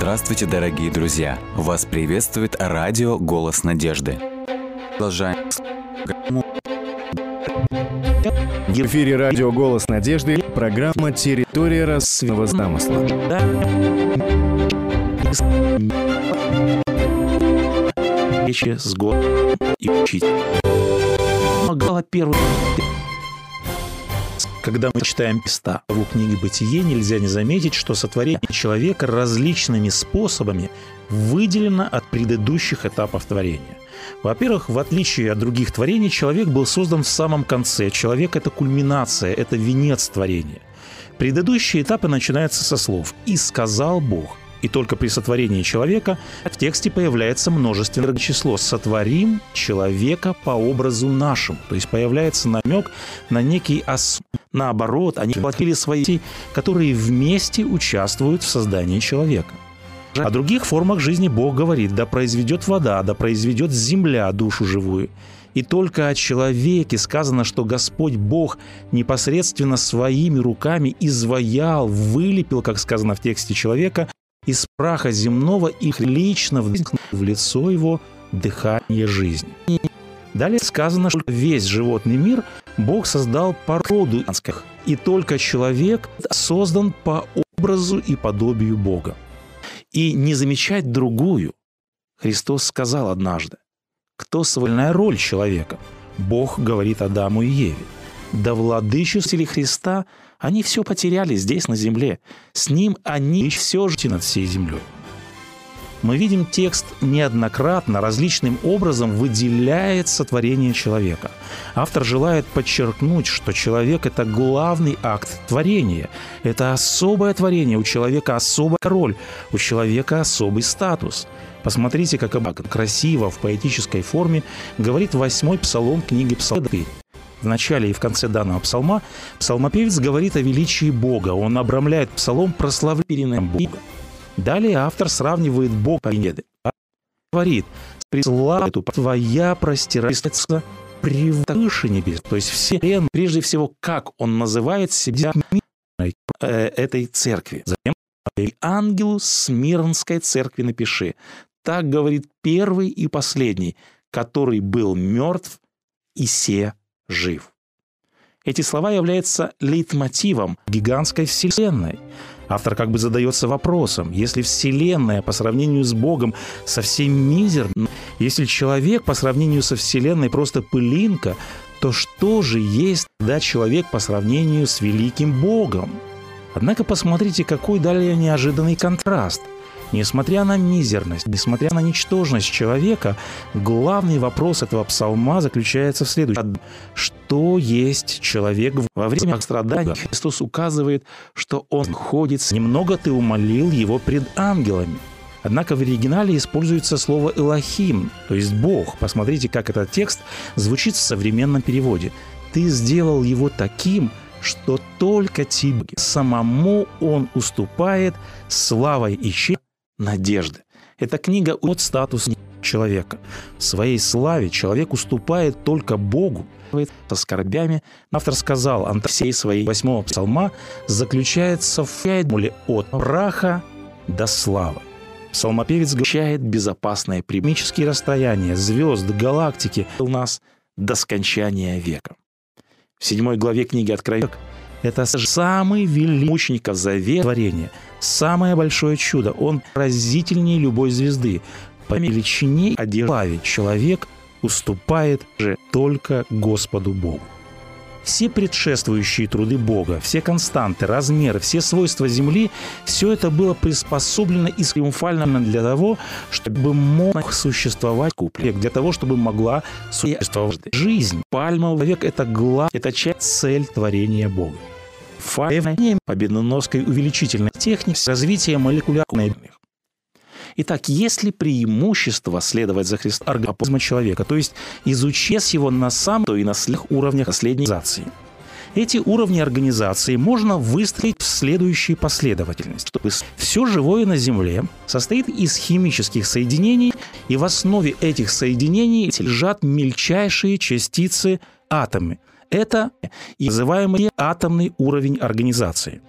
Здравствуйте, дорогие друзья! Вас приветствует радио «Голос надежды». Продолжаем В эфире радио «Голос надежды» программа «Территория рассветного замысла». Речи с Господом и учить. Глава первая. Когда мы читаем места в книге «Бытие», нельзя не заметить, что сотворение человека различными способами выделено от предыдущих этапов творения. Во-первых, в отличие от других творений, человек был создан в самом конце. Человек – это кульминация, это венец творения. Предыдущие этапы начинаются со слов «И сказал Бог». И только при сотворении человека в тексте появляется множественное число «сотворим человека по образу нашему». То есть появляется намек на некий ос... Наоборот, они платили свои, которые вместе участвуют в создании человека. О других формах жизни Бог говорит, да произведет вода, да произведет земля душу живую. И только о человеке сказано, что Господь Бог непосредственно своими руками изваял, вылепил, как сказано в тексте человека, из праха земного их лично в лицо его дыхание жизни. Далее сказано, что весь животный мир Бог создал породу и только человек создан по образу и подобию Бога. И не замечать другую. Христос сказал однажды, кто свольная роль человека? Бог говорит Адаму и Еве. Да владычестве Христа они все потеряли здесь, на земле. С ним они все жить над всей землей. Мы видим текст неоднократно, различным образом выделяет сотворение человека. Автор желает подчеркнуть, что человек – это главный акт творения. Это особое творение, у человека особая роль, у человека особый статус. Посмотрите, как красиво в поэтической форме говорит восьмой псалом книги Псалмов в начале и в конце данного псалма псалмопевец говорит о величии Бога. Он обрамляет псалом прославлением Бога. Далее автор сравнивает Бога победы. Говорит, «Преслава эту твоя простирается превыше небес». То есть все, прежде всего, как он называет себя э, этой церкви. Затем ангелу Смирнской церкви напиши. Так говорит первый и последний, который был мертв и се жив. Эти слова являются лейтмотивом гигантской вселенной. Автор как бы задается вопросом, если Вселенная по сравнению с Богом совсем мизерна, если человек по сравнению со Вселенной просто пылинка, то что же есть тогда человек по сравнению с великим Богом? Однако посмотрите, какой далее неожиданный контраст – Несмотря на мизерность, несмотря на ничтожность человека, главный вопрос этого псалма заключается в следующем. Что есть человек во время страданий? Христос указывает, что он ходит, немного ты умолил его пред ангелами. Однако в оригинале используется слово «элохим», то есть «бог». Посмотрите, как этот текст звучит в современном переводе. «Ты сделал его таким, что только тебе самому он уступает славой и честью надежды. Эта книга от статуса человека. В своей славе человек уступает только Богу. Со скорбями автор сказал, всей своей восьмого псалма заключается в формуле от праха до славы. Псалмопевец говорит безопасное примические расстояния, звезд, галактики у нас до скончания века. В седьмой главе книги Откровения это самый великий мучеников завет творения, самое большое чудо. Он поразительнее любой звезды. По величине одежды человек уступает же только Господу Богу. Все предшествующие труды Бога, все константы, размеры, все свойства Земли – все это было приспособлено и триумфально для того, чтобы мог существовать куплет, для того, чтобы могла существовать жизнь. Пальмовый век – это глав, это часть цель творения Бога. Файвне победоносной увеличительной техники развития молекулярных Итак, есть ли преимущество следовать за Христом организма человека, то есть изучив его на самом то и на всех уровнях последней организации? Эти уровни организации можно выстроить в следующей последовательности. Чтобы все живое на Земле состоит из химических соединений, и в основе этих соединений лежат мельчайшие частицы атомы – это и называемый атомный уровень организации.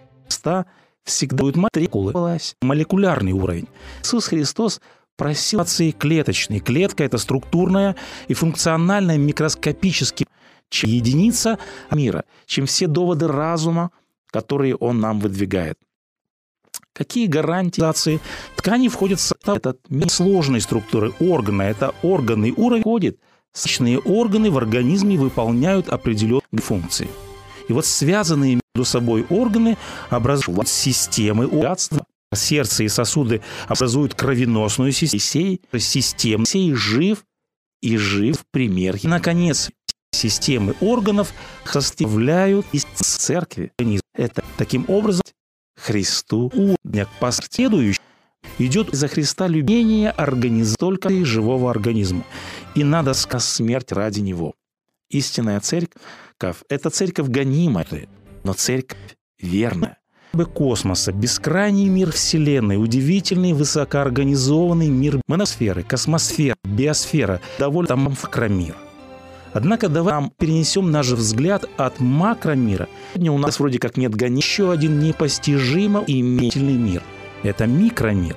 всегда будет молекулы, молекулярный уровень. Иисус Христос просил клеточной. Клетка – это структурная и функциональная микроскопически единица мира, чем все доводы разума, которые он нам выдвигает. Какие гарантии ткани входят в этот сложной структуры органа? Это органный уровень входит. Сочные органы в организме выполняют определенные функции. И вот связанные между собой органы образуют системы урядства. Сердце и сосуды образуют кровеносную систему. Система сей жив и жив пример. И, наконец, системы органов составляют из церкви. Это таким образом Христу удня последующий идет за Христа любение организма только живого организма. И надо сказать смерть ради него. Истинная церковь – это церковь гонимая, но церковь верная космоса, бескрайний мир Вселенной, удивительный высокоорганизованный мир моносферы, космосфера, биосфера, довольно там макромир. Однако давай нам перенесем наш взгляд от макромира. Сегодня у нас вроде как нет гони еще один непостижимо имительный мир. Это микромир.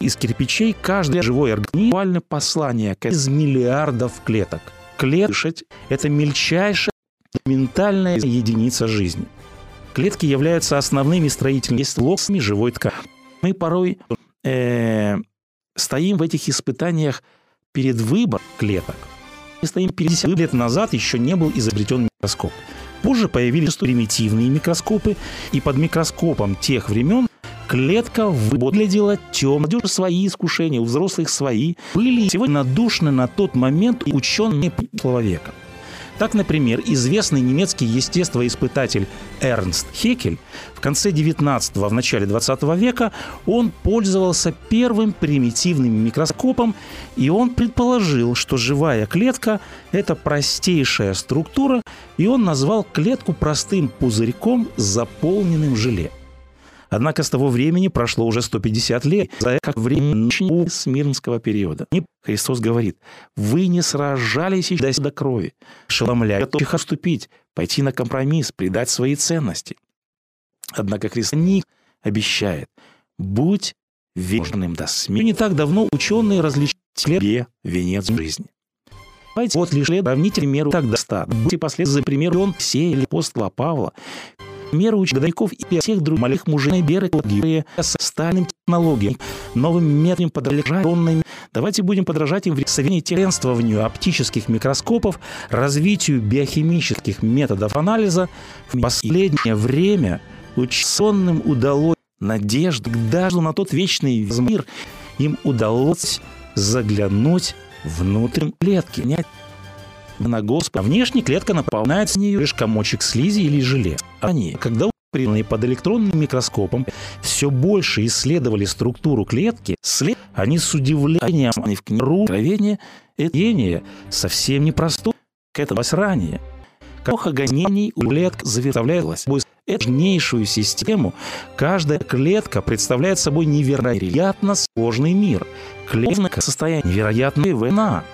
Из кирпичей каждый живой организм послание из миллиардов клеток. Клетка – это мельчайшая ментальная единица жизни. Клетки являются основными строительными локсами живой ткани. Мы порой э, стоим в этих испытаниях перед выбором клеток. Мы стоим 50 лет назад еще не был изобретен микроскоп. Позже появились примитивные микроскопы, и под микроскопом тех времен клетка выглядела темной. Свои искушения, у взрослых свои. Были сегодня надушны на тот момент ученые человека. Так, например, известный немецкий естествоиспытатель Эрнст Хекель в конце 19-го, в начале 20 века он пользовался первым примитивным микроскопом, и он предположил, что живая клетка – это простейшая структура, и он назвал клетку простым пузырьком, заполненным желе. Однако с того времени прошло уже 150 лет, за как время Смирнского периода. Христос говорит, вы не сражались еще до крови, шеломляя, готовых отступить, пойти на компромисс, предать свои ценности. Однако Христос не обещает, будь верным до смерти. Не так давно ученые различили венец жизни. Вот лишь сравните меру так достаточно. Будьте последовательны за примером он сеяли апостола Павла меру учеников и всех других мужей беры с стальным технологиям, новым методом подражательными. Давайте будем подражать им в современном членствованию оптических микроскопов, развитию биохимических методов анализа. В последнее время ученым удалось надежды даже на тот вечный мир им удалось заглянуть внутрь клетки, на Господа. Внешне клетка наполняется с нее лишь комочек слизи или желе. Они, когда приданные под электронным микроскопом, все больше исследовали структуру клетки, след... они с удивлением в книгу откровения это совсем непростое, к этому ранее. Эпоха гонений у клеток заставляет собой важнейшую систему. Каждая клетка представляет собой невероятно сложный мир. Клетка состояние невероятной война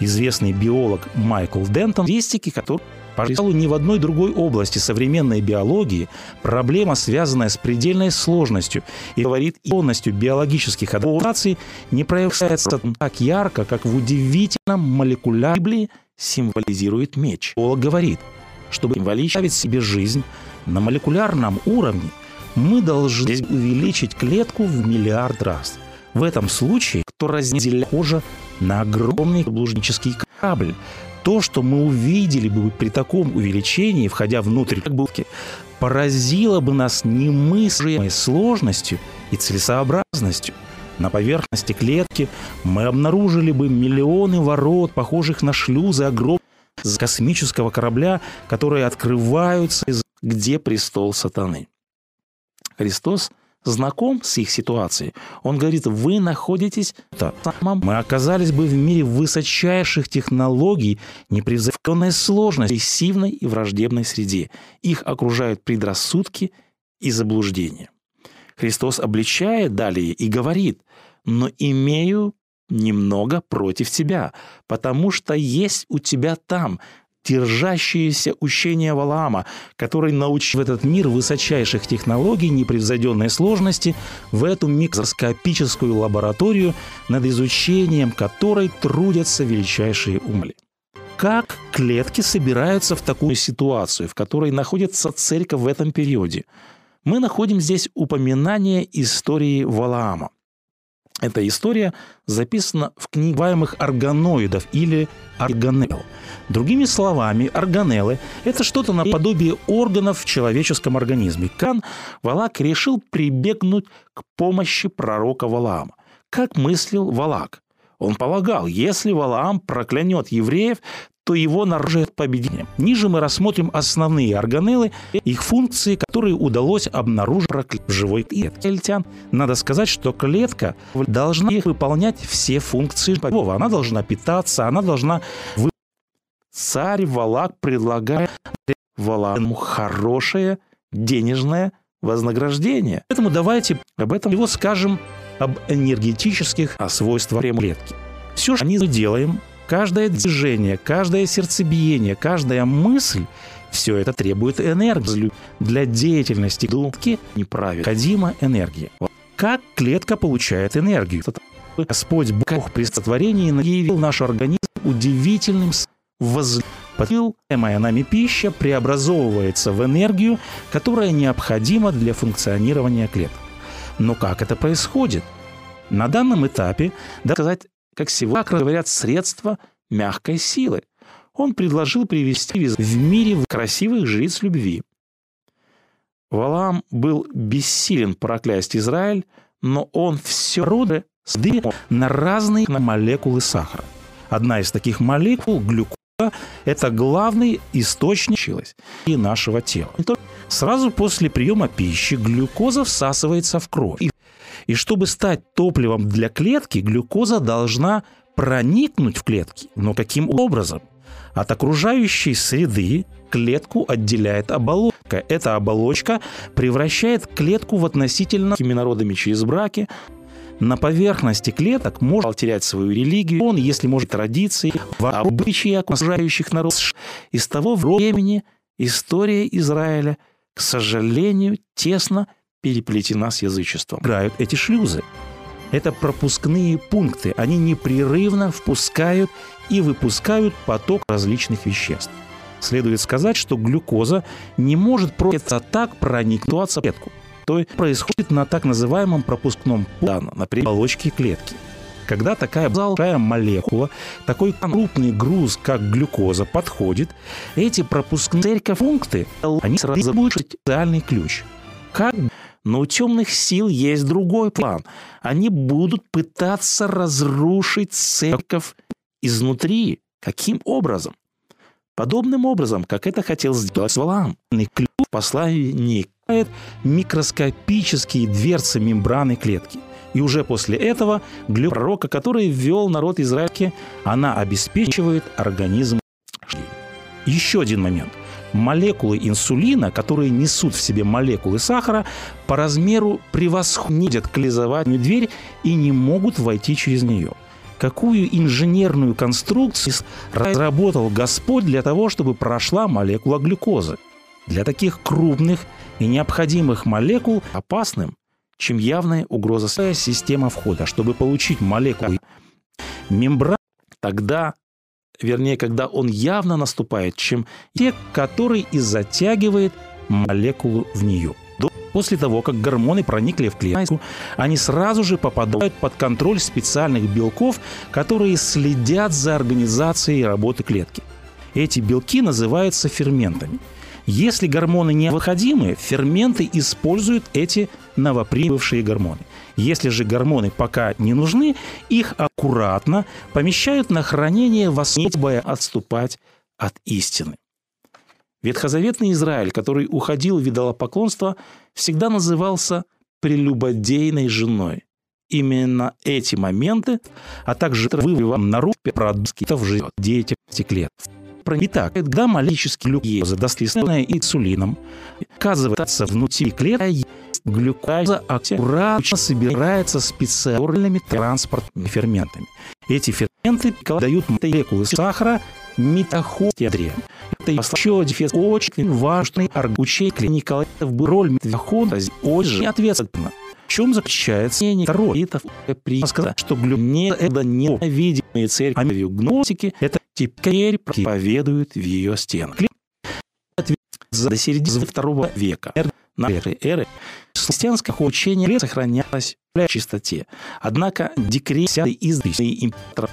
известный биолог Майкл Дентон, статистики, который Пожалуй, ни в одной другой области современной биологии проблема, связанная с предельной сложностью и говорит полностью биологических адаптаций, не проявляется так ярко, как в удивительном молекулярном символизирует меч. Биолог говорит, чтобы символизировать себе жизнь на молекулярном уровне, мы должны увеличить клетку в миллиард раз. В этом случае, кто разделяет кожа на огромный блужнический корабль. То, что мы увидели бы при таком увеличении, входя внутрь булки, поразило бы нас немыслимой сложностью и целесообразностью. На поверхности клетки мы обнаружили бы миллионы ворот, похожих на шлюзы огромного космического корабля, которые открываются, где престол сатаны. Христос знаком с их ситуацией, он говорит, вы находитесь там. Мы оказались бы в мире высочайших технологий, непревзойденной сложности, агрессивной и враждебной среде. Их окружают предрассудки и заблуждения. Христос обличает далее и говорит, но имею немного против тебя, потому что есть у тебя там держащееся учение Валаама, который научил этот мир высочайших технологий, непревзойденной сложности, в эту микроскопическую лабораторию, над изучением которой трудятся величайшие умли. Как клетки собираются в такую ситуацию, в которой находится церковь в этом периоде? Мы находим здесь упоминание истории Валаама. Эта история записана в книгах органоидов или органел. Другими словами, органеллы – это что-то наподобие органов в человеческом организме. Кан Валак решил прибегнуть к помощи пророка Валаама. Как мыслил Валак? Он полагал, если Валаам проклянет евреев, то его нарожает победение. Ниже мы рассмотрим основные органеллы, их функции, которые удалось обнаружить в живой клетке. Надо сказать, что клетка должна выполнять все функции Бога. Она должна питаться, она должна... Царь Валак предлагает Валааму хорошее денежное вознаграждение. Поэтому давайте об этом его скажем об энергетических свойствах клетки. Все, что мы делаем, каждое движение, каждое сердцебиение, каждая мысль все это требует энергии. Для деятельности клетки неправильно энергия. Как клетка получает энергию? Господь Бог при сотворении наделил наш организм удивительным Потребляемая нами пища преобразовывается в энергию, которая необходима для функционирования клеток. Но как это происходит? На данном этапе, да сказать, как сегодня говорят, средства мягкой силы. Он предложил привести в мире красивых жриц любви. Валам был бессилен проклясть Израиль, но он все роды сдвинул на разные молекулы сахара. Одна из таких молекул – глюкоза – это главный источник и нашего тела. Сразу после приема пищи глюкоза всасывается в кровь. И чтобы стать топливом для клетки, глюкоза должна проникнуть в клетки. Но каким образом? От окружающей среды клетку отделяет оболочка. Эта оболочка превращает клетку в относительно народами через браки. На поверхности клеток может терять свою религию, он, если может, традиции, в обычаи окружающих народов. И с того времени история Израиля, к сожалению, тесно переплетена с язычеством. Играют эти шлюзы. Это пропускные пункты. Они непрерывно впускают и выпускают поток различных веществ. Следует сказать, что глюкоза не может просто так проникнуть в клетку. То есть происходит на так называемом пропускном пункте, например, оболочке клетки. Когда такая большая молекула, такой крупный груз, как глюкоза, подходит, эти пропускные пункты, они сразу будут специальный ключ. Как но у темных сил есть другой план. Они будут пытаться разрушить церковь изнутри. Каким образом? Подобным образом, как это хотел сделать Валаам. Ключ в послании микроскопические дверцы мембраны клетки. И уже после этого глюк пророка, который ввел народ израильский, она обеспечивает организм. Еще один момент – молекулы инсулина, которые несут в себе молекулы сахара, по размеру превосходят клизовательную дверь и не могут войти через нее. Какую инженерную конструкцию разработал Господь для того, чтобы прошла молекула глюкозы? Для таких крупных и необходимых молекул опасным, чем явная угроза система входа. Чтобы получить молекулу мембрана, тогда вернее, когда он явно наступает, чем те, который и затягивает молекулу в нее. После того, как гормоны проникли в клетку, они сразу же попадают под контроль специальных белков, которые следят за организацией работы клетки. Эти белки называются ферментами. Если гормоны необходимы, ферменты используют эти новоприбывшие гормоны. Если же гормоны пока не нужны, их аккуратно помещают на хранение в основе отступать от истины. Ветхозаветный Израиль, который уходил в идолопоклонство, всегда назывался прелюбодейной женой. Именно эти моменты, а также вывод народ продуктов живет деятельности клеток. Итак, когда малический глюкоза, доследственная инсулином, оказывается внутри клетки, глюкоза аккуратно собирается специальными транспортными ферментами. Эти ферменты дают молекулы сахара митохондрия. это еще дефис очень важный учитель Николаев был роль Медвехон очень ответственно. Чем заключается мнение Таролитов при сказать, что глюне это невидимые церкви гносики, это теперь проповедуют в ее стенах. До середины второго века на эры христианское учение сохранялось в чистоте. Однако декрет из императора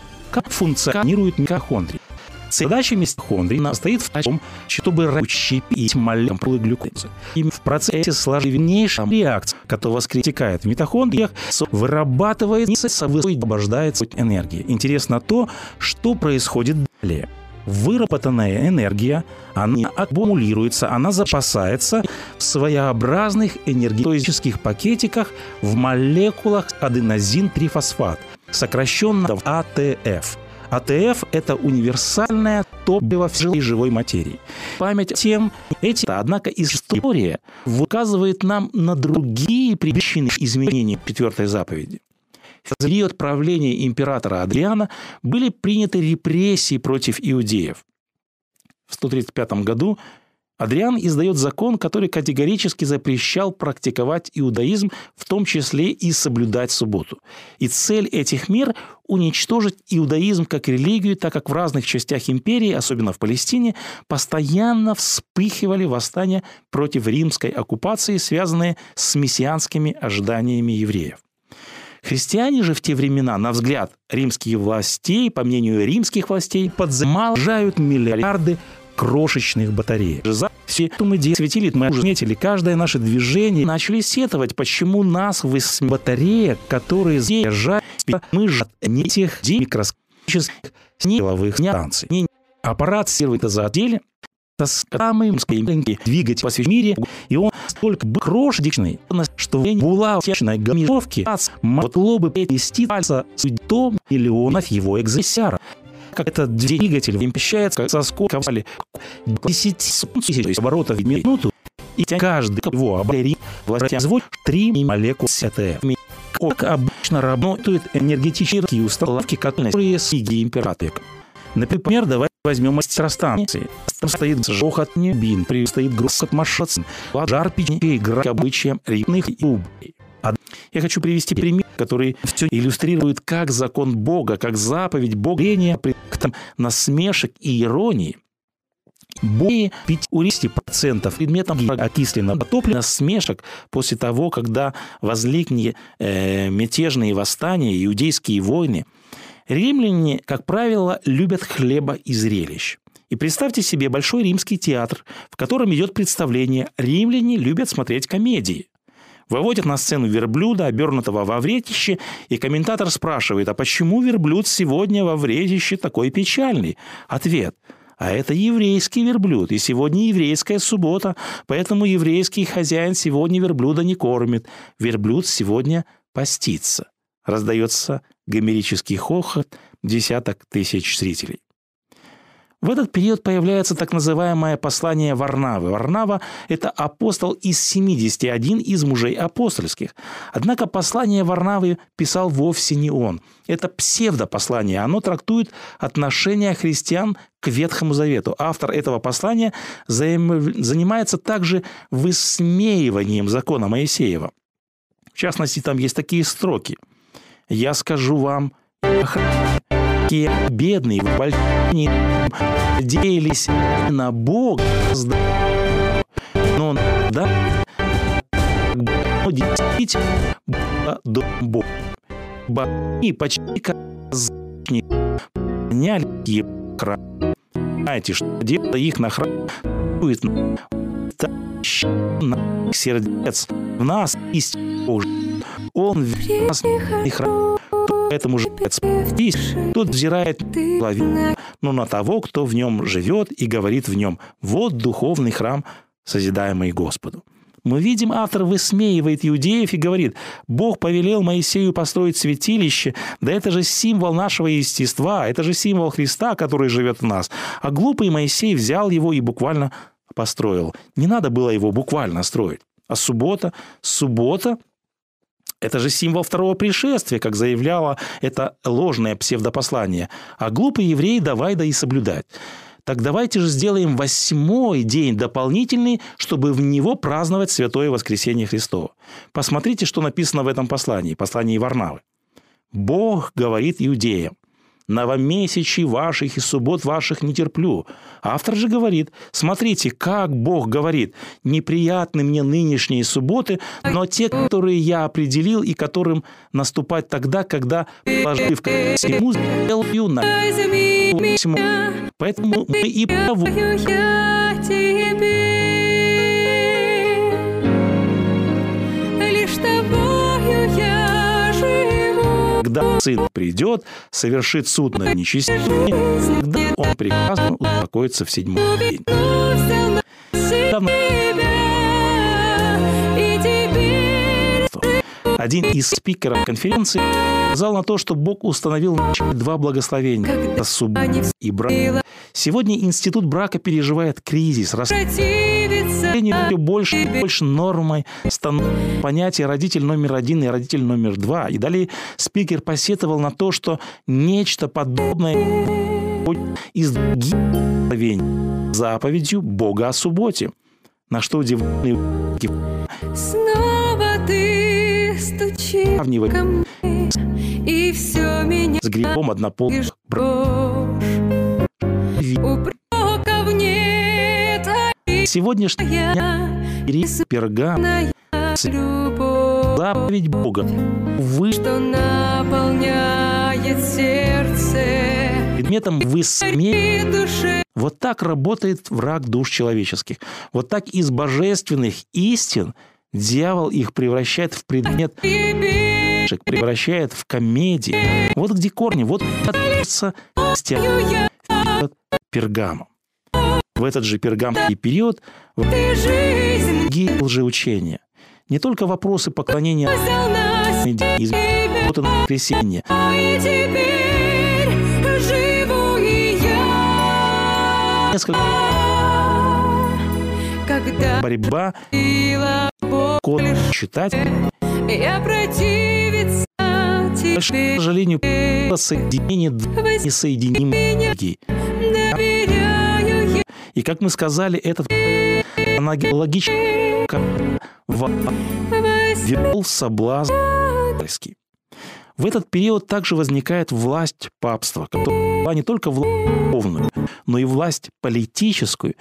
функционирует митохондрия. Задача митохондрии состоит в том, чтобы расщепить молекулы глюкозы. И в процессе сложнейшей реакции, которая воскресекает в митохондриях, вырабатывается, освобождается энергия. Интересно то, что происходит далее выработанная энергия, она аккумулируется, она запасается в своеобразных энергетических пакетиках в молекулах аденозин-трифосфат, сокращенно в АТФ. АТФ – это универсальное топливо всей живой материи. Память тем, эти, однако, история указывает нам на другие причины изменения четвертой заповеди. В период правления императора Адриана были приняты репрессии против иудеев. В 135 году Адриан издает закон, который категорически запрещал практиковать иудаизм, в том числе и соблюдать субботу. И цель этих мер – уничтожить иудаизм как религию, так как в разных частях империи, особенно в Палестине, постоянно вспыхивали восстания против римской оккупации, связанные с мессианскими ожиданиями евреев. Христиане же в те времена, на взгляд римских властей, по мнению римских властей, подзамажают миллиарды крошечных батареек. За все мы светили, мы заметили, каждое наше движение начали сетовать, почему нас в батареек, которые заезжают, мы же не тех микроскопических силовых станций. Аппарат сервит за отделе, это самый маленький двигатель по всему мире, и он столько крошечный, что в булавочной гамировке могло бы перевести пальца судьбом миллионов его экземпляров как этот двигатель вмещается со скоростью 10 тысяч оборотов в минуту, и каждый его оборот воспроизводит 3 молекулы СТФ. Как обычно работают энергетические установки, которые с императором. Например, давай возьмем электростанции. Там стоит жохот небин, стоит грохот машин, жар печи, игра обычаем рыбных и убей. Я хочу привести пример, который все иллюстрирует, как закон Бога, как заповедь Бога, при насмешек и иронии более 50% предметом окисленного топлива смешек после того, когда возникли э, мятежные восстания, иудейские войны. Римляне, как правило, любят хлеба и зрелищ. И представьте себе большой римский театр, в котором идет представление. Римляне любят смотреть комедии. Выводят на сцену верблюда, обернутого во вретище, и комментатор спрашивает, а почему верблюд сегодня во вретище такой печальный? Ответ – а это еврейский верблюд, и сегодня еврейская суббота, поэтому еврейский хозяин сегодня верблюда не кормит. Верблюд сегодня постится. Раздается гомерический хохот десяток тысяч зрителей. В этот период появляется так называемое послание Варнавы. Варнава – это апостол из 71 из мужей апостольских. Однако послание Варнавы писал вовсе не он. Это псевдопослание. Оно трактует отношение христиан к Ветхому Завету. Автор этого послания занимается также высмеиванием закона Моисеева. В частности, там есть такие строки. «Я скажу вам, такие бедные в больнице надеялись на Бога, но да, действительно дом Бога. И почти как поняли храм. Знаете, что дело их на храм на сердец в нас Божий. Он в нас храм Поэтому же тот взирает половину, но на того, кто в нем живет и говорит в нем «Вот духовный храм, созидаемый Господу». Мы видим, автор высмеивает иудеев и говорит, Бог повелел Моисею построить святилище, да это же символ нашего естества, это же символ Христа, который живет в нас. А глупый Моисей взял его и буквально построил. Не надо было его буквально строить. А суббота, суббота это же символ второго пришествия, как заявляло это ложное псевдопослание. А глупый еврей давай да и соблюдать. Так давайте же сделаем восьмой день дополнительный, чтобы в него праздновать Святое Воскресение Христово. Посмотрите, что написано в этом послании, послании Варнавы. Бог говорит иудеям, новомесячий ваших и суббот ваших не терплю. Автор же говорит, смотрите, как Бог говорит, неприятны мне нынешние субботы, но те, которые я определил и которым наступать тогда, когда, положив всему, сделаю на всему. Поэтому мы и проводим когда сын придет, совершит суд над нечестивыми, тогда он прекрасно успокоится в седьмой день. На Один из спикеров конференции сказал на то, что Бог установил два благословения – это суббота и брак. Сегодня институт брака переживает кризис, противится все больше и больше нормой становится понятие родитель номер один и родитель номер два. И далее спикер посетовал на то, что нечто подобное из других заповедью Бога о субботе. На что удивленный снова ты сравнивает ко мне, и все меня с грибом однополых а Сегодняшний я рис пергам знаю любовь, заповедь Бога. Вы что наполняет сердце предметом и душе. Вот так работает враг душ человеческих. Вот так из божественных истин дьявол их превращает в предмет превращает в комедии. Вот где корни, вот я пергамом. В этот же пергамский период ты жизнь. лжеучения. Не только вопросы поклонения из вот на воскресенье, и теперь живу и я. несколько Когда борьба, код читать, я противиться к тебе, сожалению, соединение несоединимых людей. доверяю я И как мы сказали, этот аналогично ввел в соблазн. В этот период также возникает власть папства, которая была не только власть духовную, но и власть политическую.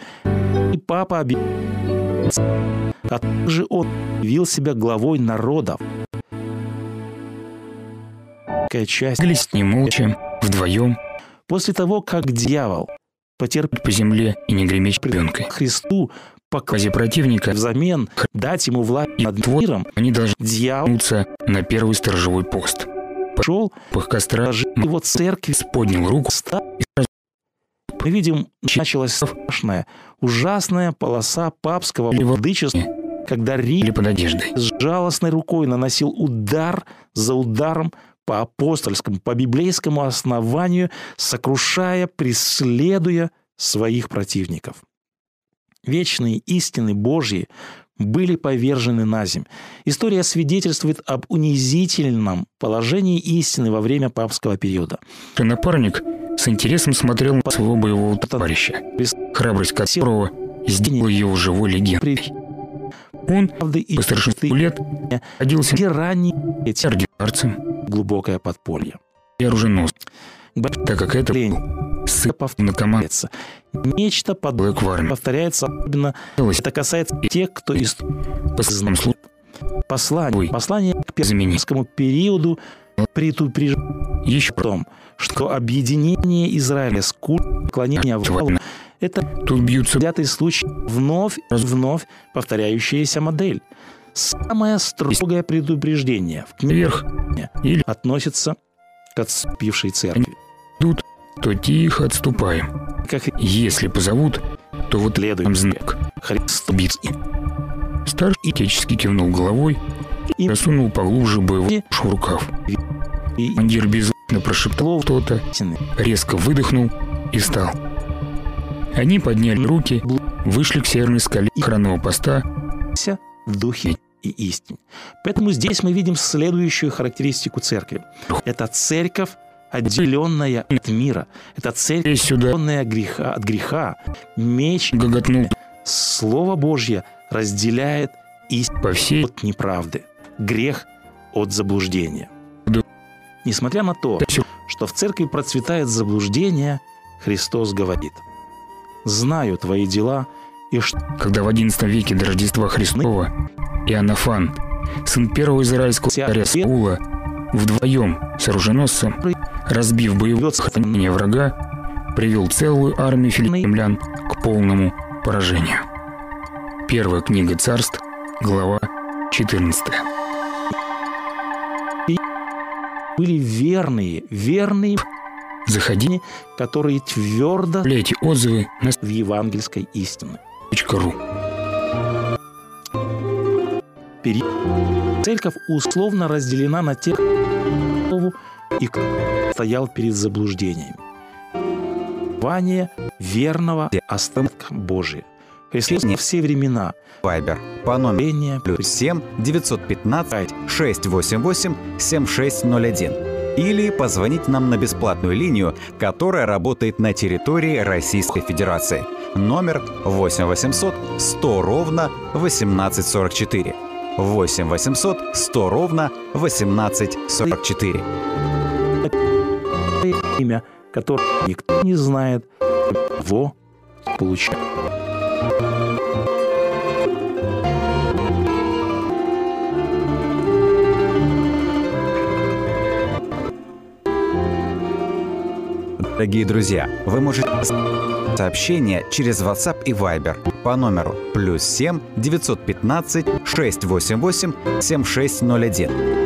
И папа объявил, а также он явил себя главой народов. Часть не молча, вдвоем, после того, как дьявол потерпел по земле и не греметь пленкой. Христу Квази противника, взамен дать ему власть над миром, они должны дьявол вернуться на первый сторожевой пост. пошел, Пах костра его церкви поднял руку Мы видим, началась страшная, ужасная полоса папского владычества, когда Рим под одеждой. с жалостной рукой наносил удар за ударом по апостольскому, по библейскому основанию, сокрушая, преследуя своих противников. Вечные истины Божьи были повержены на земь. История свидетельствует об унизительном положении истины во время папского периода. Напарник с интересом смотрел на своего боевого товарища, храбрость которого сделала его живой легендой. Он по старшинству лет родился где ординарцем глубокое подполье. и оруженосцем, так как это Лень. повторяется. наркоманец Нечто подобное в армии. повторяется особенно. Это касается тех, кто из По словам слух, послания, Ой. послания к персидскому периоду предупреждает еще о том, что объединение Израиля с культом поклонения Аврааму это Тут бьются случай, вновь вновь повторяющаяся модель. Самое строгое предупреждение в книге вверх или относится к отступившей церкви. идут, то тихо отступаем. Как Если позовут, то вот следует там знак. Биться. Старший отечески кивнул головой и просунул поглубже боевой в рукав. Командир беззвучно прошептал что-то, истины. резко выдохнул и встал. Они подняли руки, вышли к северной скале охранного поста в духе и истине. Поэтому здесь мы видим следующую характеристику церкви. Это церковь отделенная от мира. Это церковь, отделенная греха, от греха. Меч гоготнул Слово Божье разделяет истину по всей от неправды, грех от заблуждения. Да. Несмотря на то, что в церкви процветает заблуждение, Христос говорит, «Знаю твои дела, и что когда в XI веке до Рождества Христова Иоаннафан, сын первого израильского царя Саула, вдвоем с оруженосцем, разбив боевое сохранение врага, привел целую армию филистимлян к полному поражению. Первая книга царств, глава 14. были верные, верные, Заходи, которые твердо оставляйте отзывы на в евангельской истине. .ру. Пери- Церковь условно разделена на тех, кто и стоял перед заблуждениями. Вание верного остатка Божия. Христос во все времена Вайбер по номеру плюс 7 915 688 7601 или позвонить нам на бесплатную линию, которая работает на территории Российской Федерации. Номер 8 800 100 ровно 1844. 8 800 100 ровно 1844. имя, которое никто не знает, его получает. Дорогие друзья, вы можете сообщение через WhatsApp и Viber по номеру плюс 7 915 688 7601